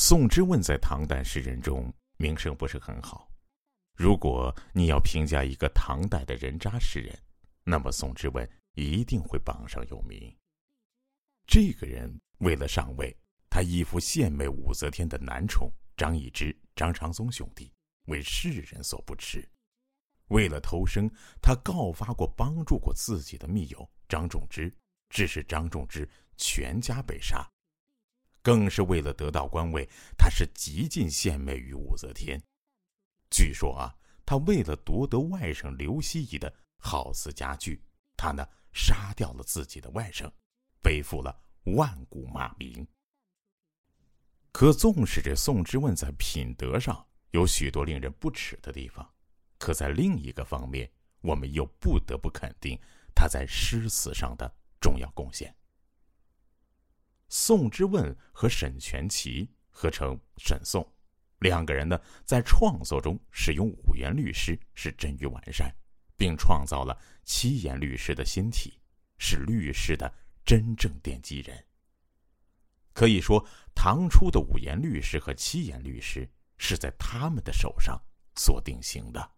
宋之问在唐代诗人中名声不是很好。如果你要评价一个唐代的人渣诗人，那么宋之问一定会榜上有名。这个人为了上位，他依附献媚武则天的男宠张易之、张长宗兄弟，为世人所不齿；为了偷生，他告发过、帮助过自己的密友张仲之，致使张仲之全家被杀。更是为了得到官位，他是极尽献媚于武则天。据说啊，他为了夺得外甥刘希夷的好似家具，他呢杀掉了自己的外甥，背负了万古骂名。可纵使这宋之问在品德上有许多令人不齿的地方，可在另一个方面，我们又不得不肯定他在诗词上的重要贡献。宋之问和沈全奇合称沈宋，两个人呢在创作中使用五言律诗是臻于完善，并创造了七言律诗的新体，是律诗的真正奠基人。可以说，唐初的五言律诗和七言律诗是在他们的手上所定型的。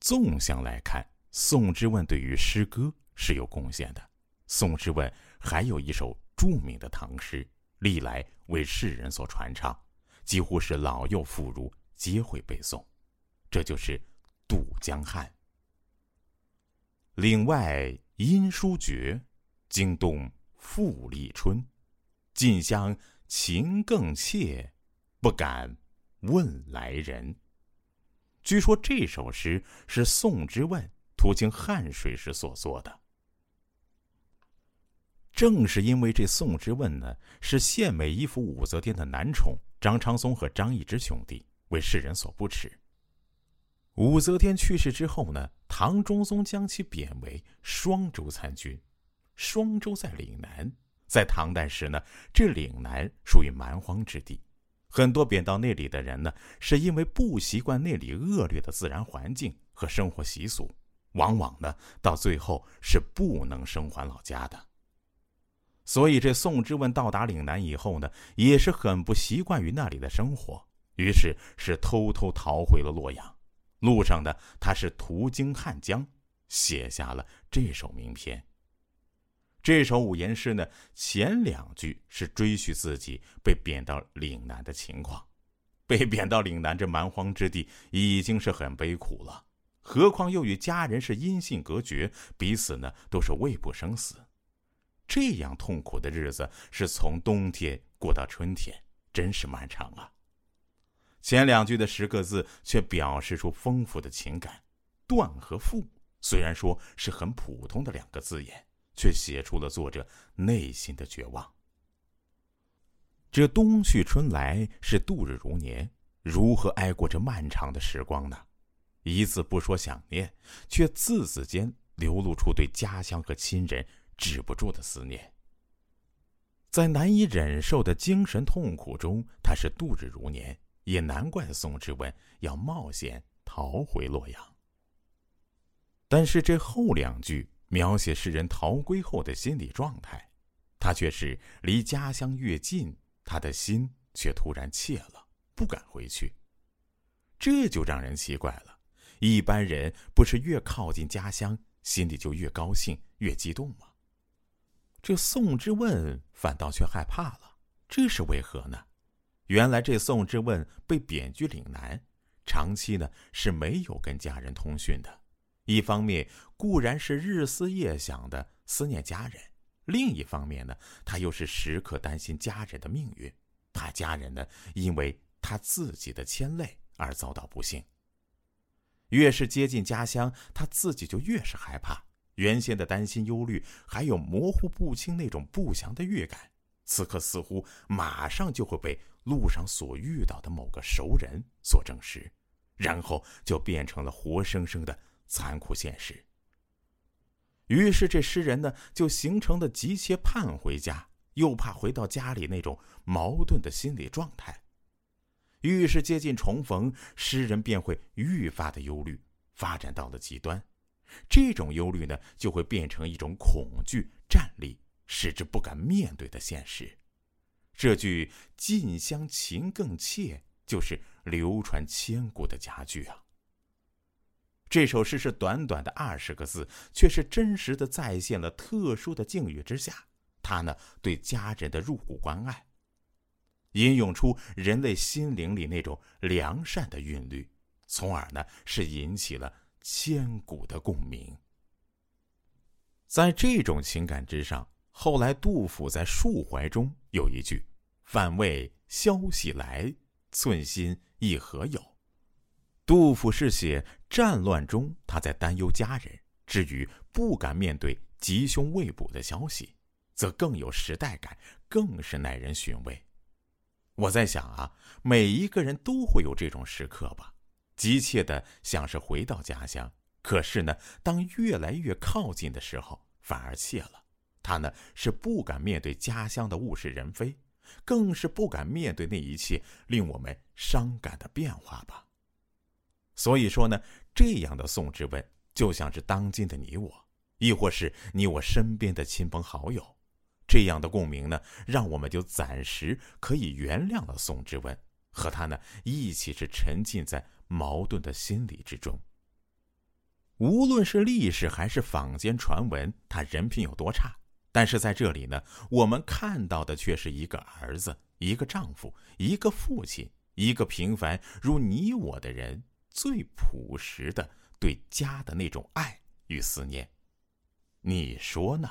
纵向来看，宋之问对于诗歌是有贡献的。宋之问还有一首。著名的唐诗，历来为世人所传唱，几乎是老幼妇孺皆会背诵。这就是《渡江汉》。岭外音书绝，惊动复历春。近乡情更怯，不敢问来人。据说这首诗是宋之问途经汉水时所作的。正是因为这宋之问呢，是献美依附武则天的男宠张昌松和张易之兄弟，为世人所不齿。武则天去世之后呢，唐中宗将其贬为双州参军。双州在岭南，在唐代时呢，这岭南属于蛮荒之地，很多贬到那里的人呢，是因为不习惯那里恶劣的自然环境和生活习俗，往往呢，到最后是不能生还老家的。所以，这宋之问到达岭南以后呢，也是很不习惯于那里的生活，于是是偷偷逃回了洛阳。路上呢，他是途经汉江，写下了这首名篇。这首五言诗呢，前两句是追叙自己被贬到岭南的情况。被贬到岭南这蛮荒之地，已经是很悲苦了，何况又与家人是音信隔绝，彼此呢都是未不生死。这样痛苦的日子是从冬天过到春天，真是漫长啊。前两句的十个字却表示出丰富的情感，“断”和“复”虽然说是很普通的两个字眼，却写出了作者内心的绝望。这冬去春来是度日如年，如何挨过这漫长的时光呢？一字不说想念，却字字间流露出对家乡和亲人。止不住的思念，在难以忍受的精神痛苦中，他是度日如年，也难怪宋之问要冒险逃回洛阳。但是这后两句描写诗人逃归后的心理状态，他却是离家乡越近，他的心却突然怯了，不敢回去。这就让人奇怪了，一般人不是越靠近家乡，心里就越高兴、越激动吗？这宋之问反倒却害怕了，这是为何呢？原来这宋之问被贬居岭南，长期呢是没有跟家人通讯的。一方面固然是日思夜想的思念家人，另一方面呢，他又是时刻担心家人的命运，怕家人呢因为他自己的牵累而遭到不幸。越是接近家乡，他自己就越是害怕。原先的担心、忧虑，还有模糊不清那种不祥的预感，此刻似乎马上就会被路上所遇到的某个熟人所证实，然后就变成了活生生的残酷现实。于是，这诗人呢，就形成了急切盼回家，又怕回到家里那种矛盾的心理状态。越是接近重逢，诗人便会愈发的忧虑，发展到了极端。这种忧虑呢，就会变成一种恐惧、战栗，使之不敢面对的现实。这句“近乡情更怯”就是流传千古的佳句啊。这首诗是短短的二十个字，却是真实的再现了特殊的境遇之下，他呢对家人的入骨关爱，吟咏出人类心灵里那种良善的韵律，从而呢是引起了千古的共鸣。在这种情感之上，后来杜甫在《述怀》中有一句：“反为消息来，寸心亦何有。”杜甫是写战乱中他在担忧家人，至于不敢面对吉凶未卜的消息，则更有时代感，更是耐人寻味。我在想啊，每一个人都会有这种时刻吧，急切的想是回到家乡。可是呢，当越来越靠近的时候，反而怯了。他呢是不敢面对家乡的物是人非，更是不敢面对那一切令我们伤感的变化吧。所以说呢，这样的宋之问就像是当今的你我，亦或是你我身边的亲朋好友。这样的共鸣呢，让我们就暂时可以原谅了宋之问，和他呢一起是沉浸在矛盾的心理之中。无论是历史还是坊间传闻，他人品有多差，但是在这里呢，我们看到的却是一个儿子，一个丈夫，一个父亲，一个平凡如你我的人，最朴实的对家的那种爱与思念。你说呢？